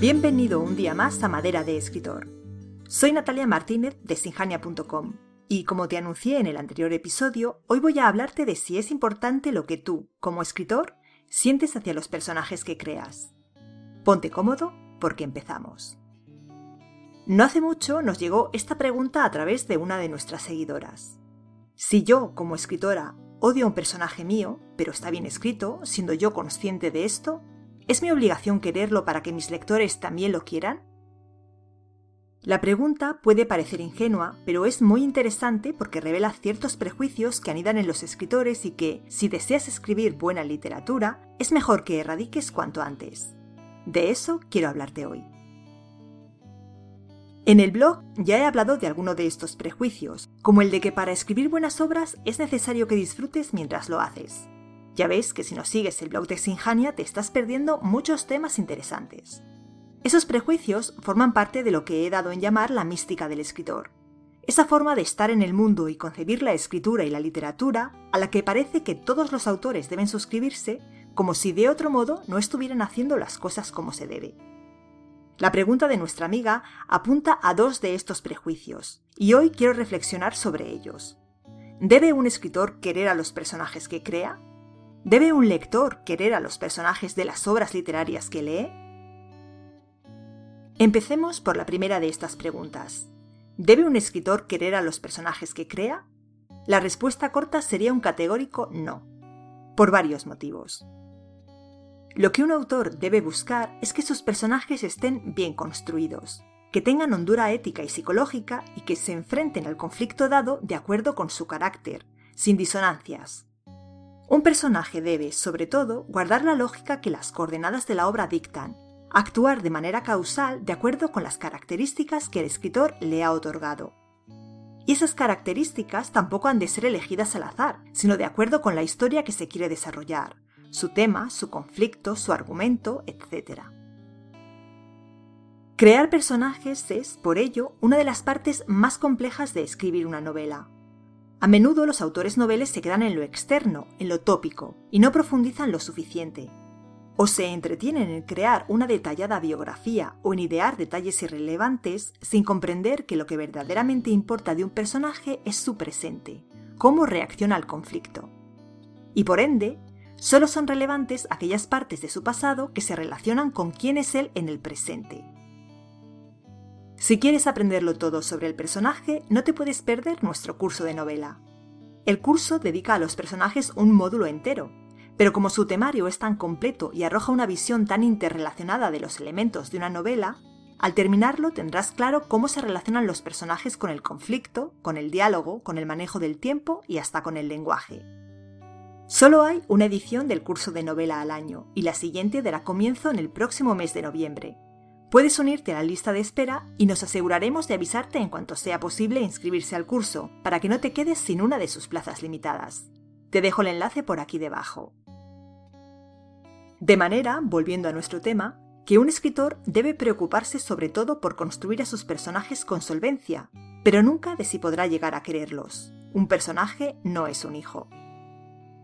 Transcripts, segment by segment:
Bienvenido un día más a Madera de Escritor. Soy Natalia Martínez de sinjania.com y como te anuncié en el anterior episodio, hoy voy a hablarte de si es importante lo que tú, como escritor, sientes hacia los personajes que creas. Ponte cómodo porque empezamos. No hace mucho nos llegó esta pregunta a través de una de nuestras seguidoras. Si yo, como escritora, odio a un personaje mío, pero está bien escrito, siendo yo consciente de esto, ¿es mi obligación quererlo para que mis lectores también lo quieran? La pregunta puede parecer ingenua, pero es muy interesante porque revela ciertos prejuicios que anidan en los escritores y que, si deseas escribir buena literatura, es mejor que erradiques cuanto antes. De eso quiero hablarte hoy. En el blog ya he hablado de alguno de estos prejuicios, como el de que para escribir buenas obras es necesario que disfrutes mientras lo haces. Ya ves que si no sigues el blog de Sinjania te estás perdiendo muchos temas interesantes. Esos prejuicios forman parte de lo que he dado en llamar la mística del escritor. Esa forma de estar en el mundo y concebir la escritura y la literatura a la que parece que todos los autores deben suscribirse como si de otro modo no estuvieran haciendo las cosas como se debe. La pregunta de nuestra amiga apunta a dos de estos prejuicios, y hoy quiero reflexionar sobre ellos. ¿Debe un escritor querer a los personajes que crea? ¿Debe un lector querer a los personajes de las obras literarias que lee? Empecemos por la primera de estas preguntas. ¿Debe un escritor querer a los personajes que crea? La respuesta corta sería un categórico no, por varios motivos. Lo que un autor debe buscar es que sus personajes estén bien construidos, que tengan hondura ética y psicológica y que se enfrenten al conflicto dado de acuerdo con su carácter, sin disonancias. Un personaje debe, sobre todo, guardar la lógica que las coordenadas de la obra dictan, actuar de manera causal de acuerdo con las características que el escritor le ha otorgado. Y esas características tampoco han de ser elegidas al azar, sino de acuerdo con la historia que se quiere desarrollar, su tema, su conflicto, su argumento, etc. Crear personajes es, por ello, una de las partes más complejas de escribir una novela. A menudo los autores noveles se quedan en lo externo, en lo tópico, y no profundizan lo suficiente. O se entretienen en crear una detallada biografía o en idear detalles irrelevantes sin comprender que lo que verdaderamente importa de un personaje es su presente, cómo reacciona al conflicto. Y por ende, Solo son relevantes aquellas partes de su pasado que se relacionan con quién es él en el presente. Si quieres aprenderlo todo sobre el personaje, no te puedes perder nuestro curso de novela. El curso dedica a los personajes un módulo entero, pero como su temario es tan completo y arroja una visión tan interrelacionada de los elementos de una novela, al terminarlo tendrás claro cómo se relacionan los personajes con el conflicto, con el diálogo, con el manejo del tiempo y hasta con el lenguaje. Solo hay una edición del curso de novela al año y la siguiente dará comienzo en el próximo mes de noviembre. Puedes unirte a la lista de espera y nos aseguraremos de avisarte en cuanto sea posible inscribirse al curso, para que no te quedes sin una de sus plazas limitadas. Te dejo el enlace por aquí debajo. De manera, volviendo a nuestro tema, que un escritor debe preocuparse sobre todo por construir a sus personajes con solvencia, pero nunca de si podrá llegar a quererlos. Un personaje no es un hijo.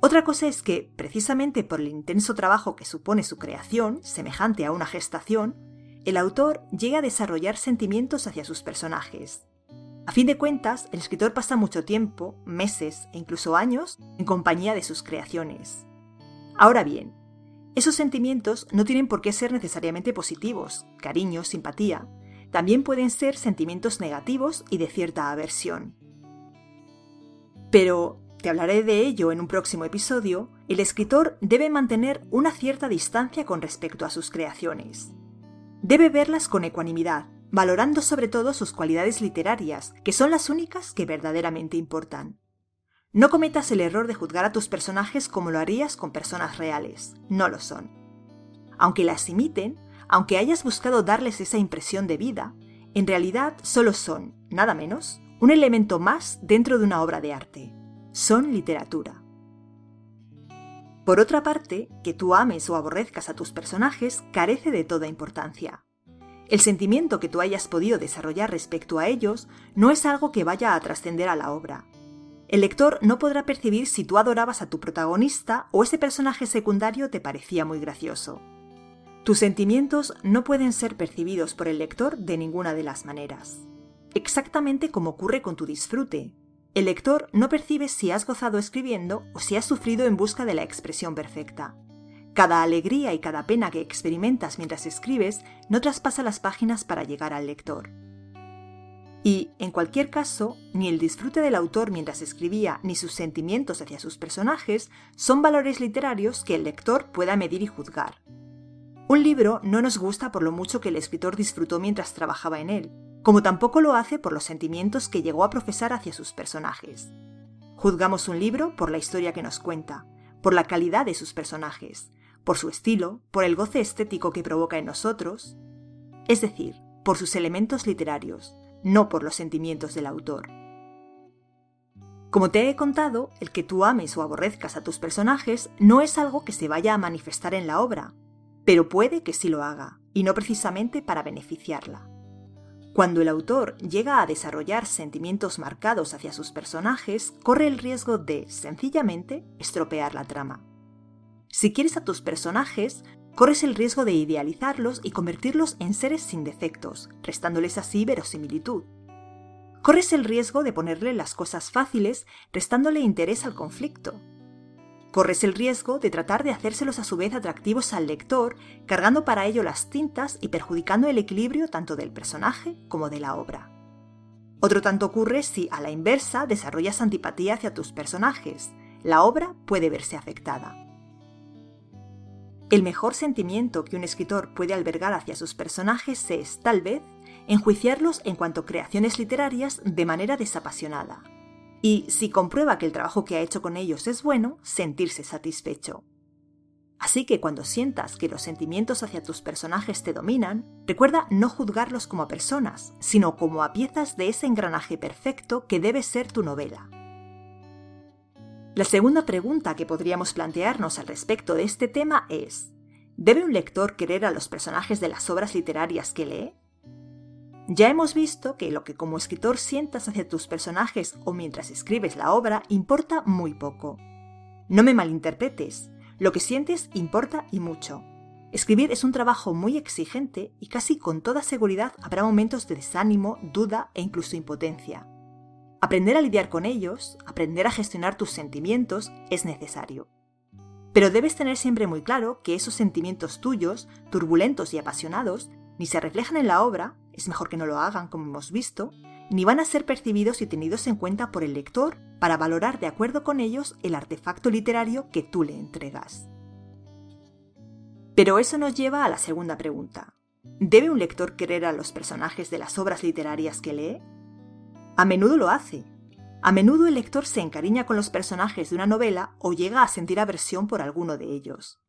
Otra cosa es que, precisamente por el intenso trabajo que supone su creación, semejante a una gestación, el autor llega a desarrollar sentimientos hacia sus personajes. A fin de cuentas, el escritor pasa mucho tiempo, meses e incluso años, en compañía de sus creaciones. Ahora bien, esos sentimientos no tienen por qué ser necesariamente positivos, cariño, simpatía, también pueden ser sentimientos negativos y de cierta aversión. Pero, te hablaré de ello en un próximo episodio, el escritor debe mantener una cierta distancia con respecto a sus creaciones. Debe verlas con ecuanimidad, valorando sobre todo sus cualidades literarias, que son las únicas que verdaderamente importan. No cometas el error de juzgar a tus personajes como lo harías con personas reales, no lo son. Aunque las imiten, aunque hayas buscado darles esa impresión de vida, en realidad solo son, nada menos, un elemento más dentro de una obra de arte son literatura. Por otra parte, que tú ames o aborrezcas a tus personajes carece de toda importancia. El sentimiento que tú hayas podido desarrollar respecto a ellos no es algo que vaya a trascender a la obra. El lector no podrá percibir si tú adorabas a tu protagonista o ese personaje secundario te parecía muy gracioso. Tus sentimientos no pueden ser percibidos por el lector de ninguna de las maneras. Exactamente como ocurre con tu disfrute. El lector no percibe si has gozado escribiendo o si has sufrido en busca de la expresión perfecta. Cada alegría y cada pena que experimentas mientras escribes no traspasa las páginas para llegar al lector. Y, en cualquier caso, ni el disfrute del autor mientras escribía ni sus sentimientos hacia sus personajes son valores literarios que el lector pueda medir y juzgar. Un libro no nos gusta por lo mucho que el escritor disfrutó mientras trabajaba en él, como tampoco lo hace por los sentimientos que llegó a profesar hacia sus personajes. Juzgamos un libro por la historia que nos cuenta, por la calidad de sus personajes, por su estilo, por el goce estético que provoca en nosotros, es decir, por sus elementos literarios, no por los sentimientos del autor. Como te he contado, el que tú ames o aborrezcas a tus personajes no es algo que se vaya a manifestar en la obra, pero puede que sí lo haga, y no precisamente para beneficiarla. Cuando el autor llega a desarrollar sentimientos marcados hacia sus personajes, corre el riesgo de, sencillamente, estropear la trama. Si quieres a tus personajes, corres el riesgo de idealizarlos y convertirlos en seres sin defectos, restándoles así verosimilitud. Corres el riesgo de ponerle las cosas fáciles, restándole interés al conflicto, Corres el riesgo de tratar de hacérselos a su vez atractivos al lector, cargando para ello las tintas y perjudicando el equilibrio tanto del personaje como de la obra. Otro tanto ocurre si, a la inversa, desarrollas antipatía hacia tus personajes. La obra puede verse afectada. El mejor sentimiento que un escritor puede albergar hacia sus personajes es, tal vez, enjuiciarlos en cuanto creaciones literarias de manera desapasionada, y, si comprueba que el trabajo que ha hecho con ellos es bueno, sentirse satisfecho. Así que cuando sientas que los sentimientos hacia tus personajes te dominan, recuerda no juzgarlos como personas, sino como a piezas de ese engranaje perfecto que debe ser tu novela. La segunda pregunta que podríamos plantearnos al respecto de este tema es, ¿debe un lector querer a los personajes de las obras literarias que lee? Ya hemos visto que lo que como escritor sientas hacia tus personajes o mientras escribes la obra importa muy poco. No me malinterpretes, lo que sientes importa y mucho. Escribir es un trabajo muy exigente y casi con toda seguridad habrá momentos de desánimo, duda e incluso impotencia. Aprender a lidiar con ellos, aprender a gestionar tus sentimientos es necesario. Pero debes tener siempre muy claro que esos sentimientos tuyos, turbulentos y apasionados, ni se reflejan en la obra, es mejor que no lo hagan como hemos visto, ni van a ser percibidos y tenidos en cuenta por el lector para valorar de acuerdo con ellos el artefacto literario que tú le entregas. Pero eso nos lleva a la segunda pregunta. ¿Debe un lector querer a los personajes de las obras literarias que lee? A menudo lo hace. A menudo el lector se encariña con los personajes de una novela o llega a sentir aversión por alguno de ellos.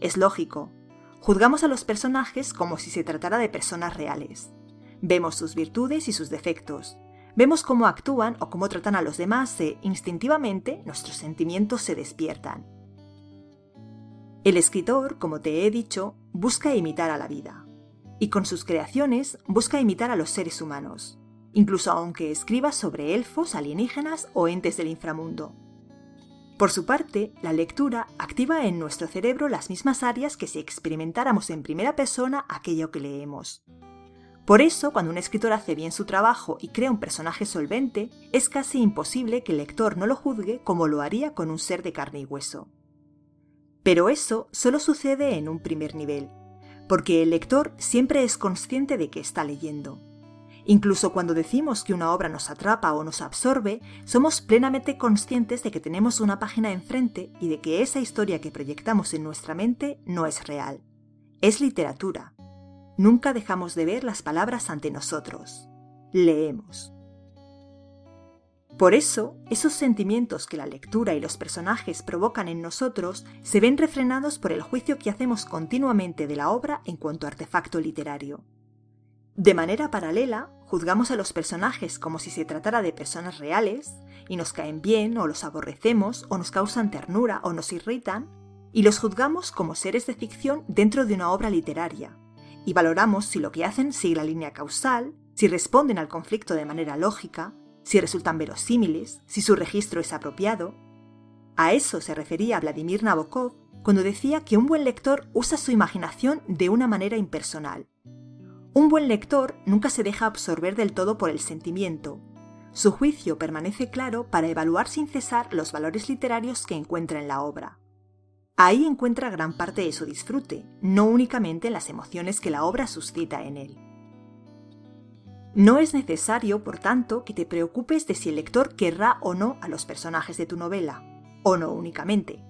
Es lógico, Juzgamos a los personajes como si se tratara de personas reales. Vemos sus virtudes y sus defectos. Vemos cómo actúan o cómo tratan a los demás e, instintivamente, nuestros sentimientos se despiertan. El escritor, como te he dicho, busca imitar a la vida. Y con sus creaciones busca imitar a los seres humanos, incluso aunque escriba sobre elfos, alienígenas o entes del inframundo. Por su parte, la lectura activa en nuestro cerebro las mismas áreas que si experimentáramos en primera persona aquello que leemos. Por eso, cuando un escritor hace bien su trabajo y crea un personaje solvente, es casi imposible que el lector no lo juzgue como lo haría con un ser de carne y hueso. Pero eso solo sucede en un primer nivel, porque el lector siempre es consciente de que está leyendo. Incluso cuando decimos que una obra nos atrapa o nos absorbe, somos plenamente conscientes de que tenemos una página enfrente y de que esa historia que proyectamos en nuestra mente no es real. Es literatura. Nunca dejamos de ver las palabras ante nosotros. Leemos. Por eso, esos sentimientos que la lectura y los personajes provocan en nosotros se ven refrenados por el juicio que hacemos continuamente de la obra en cuanto a artefacto literario. De manera paralela, juzgamos a los personajes como si se tratara de personas reales, y nos caen bien o los aborrecemos o nos causan ternura o nos irritan, y los juzgamos como seres de ficción dentro de una obra literaria, y valoramos si lo que hacen sigue la línea causal, si responden al conflicto de manera lógica, si resultan verosímiles, si su registro es apropiado. A eso se refería Vladimir Nabokov cuando decía que un buen lector usa su imaginación de una manera impersonal. Un buen lector nunca se deja absorber del todo por el sentimiento. Su juicio permanece claro para evaluar sin cesar los valores literarios que encuentra en la obra. Ahí encuentra gran parte de su disfrute, no únicamente en las emociones que la obra suscita en él. No es necesario, por tanto, que te preocupes de si el lector querrá o no a los personajes de tu novela, o no únicamente.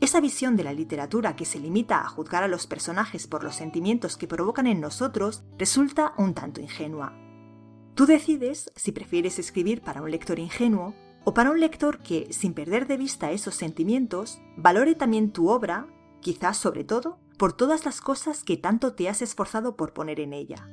Esa visión de la literatura que se limita a juzgar a los personajes por los sentimientos que provocan en nosotros resulta un tanto ingenua. Tú decides si prefieres escribir para un lector ingenuo o para un lector que, sin perder de vista esos sentimientos, valore también tu obra, quizás sobre todo, por todas las cosas que tanto te has esforzado por poner en ella.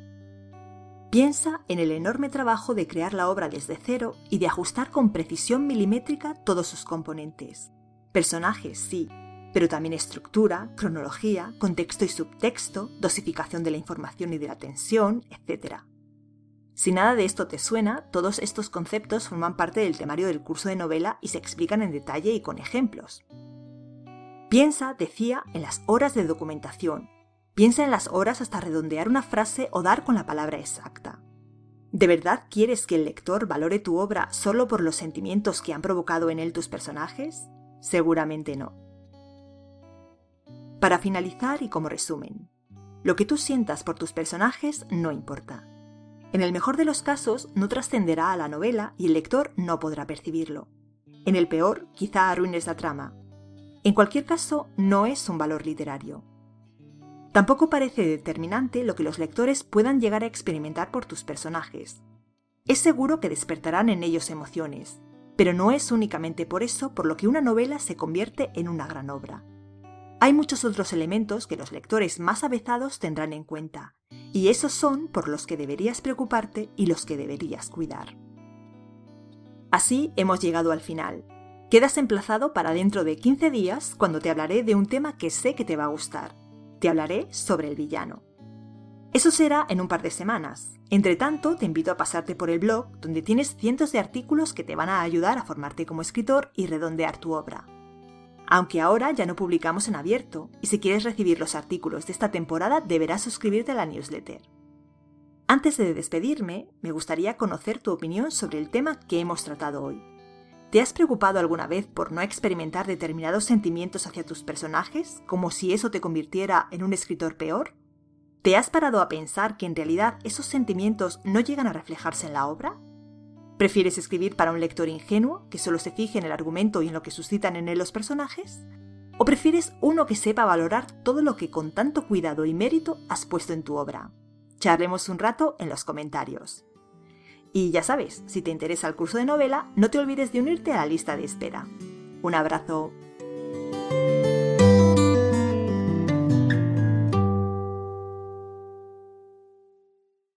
Piensa en el enorme trabajo de crear la obra desde cero y de ajustar con precisión milimétrica todos sus componentes. Personajes, sí, pero también estructura, cronología, contexto y subtexto, dosificación de la información y de la tensión, etc. Si nada de esto te suena, todos estos conceptos forman parte del temario del curso de novela y se explican en detalle y con ejemplos. Piensa, decía, en las horas de documentación. Piensa en las horas hasta redondear una frase o dar con la palabra exacta. ¿De verdad quieres que el lector valore tu obra solo por los sentimientos que han provocado en él tus personajes? Seguramente no. Para finalizar y como resumen, lo que tú sientas por tus personajes no importa. En el mejor de los casos, no trascenderá a la novela y el lector no podrá percibirlo. En el peor, quizá arruines la trama. En cualquier caso, no es un valor literario. Tampoco parece determinante lo que los lectores puedan llegar a experimentar por tus personajes. Es seguro que despertarán en ellos emociones, pero no es únicamente por eso por lo que una novela se convierte en una gran obra. Hay muchos otros elementos que los lectores más avezados tendrán en cuenta, y esos son por los que deberías preocuparte y los que deberías cuidar. Así hemos llegado al final. Quedas emplazado para dentro de 15 días cuando te hablaré de un tema que sé que te va a gustar. Te hablaré sobre el villano. Eso será en un par de semanas. Entre tanto, te invito a pasarte por el blog, donde tienes cientos de artículos que te van a ayudar a formarte como escritor y redondear tu obra. Aunque ahora ya no publicamos en abierto, y si quieres recibir los artículos de esta temporada deberás suscribirte a la newsletter. Antes de despedirme, me gustaría conocer tu opinión sobre el tema que hemos tratado hoy. ¿Te has preocupado alguna vez por no experimentar determinados sentimientos hacia tus personajes, como si eso te convirtiera en un escritor peor? ¿Te has parado a pensar que en realidad esos sentimientos no llegan a reflejarse en la obra? ¿Prefieres escribir para un lector ingenuo, que solo se fije en el argumento y en lo que suscitan en él los personajes? ¿O prefieres uno que sepa valorar todo lo que con tanto cuidado y mérito has puesto en tu obra? Charlemos un rato en los comentarios. Y ya sabes, si te interesa el curso de novela, no te olvides de unirte a la lista de espera. Un abrazo.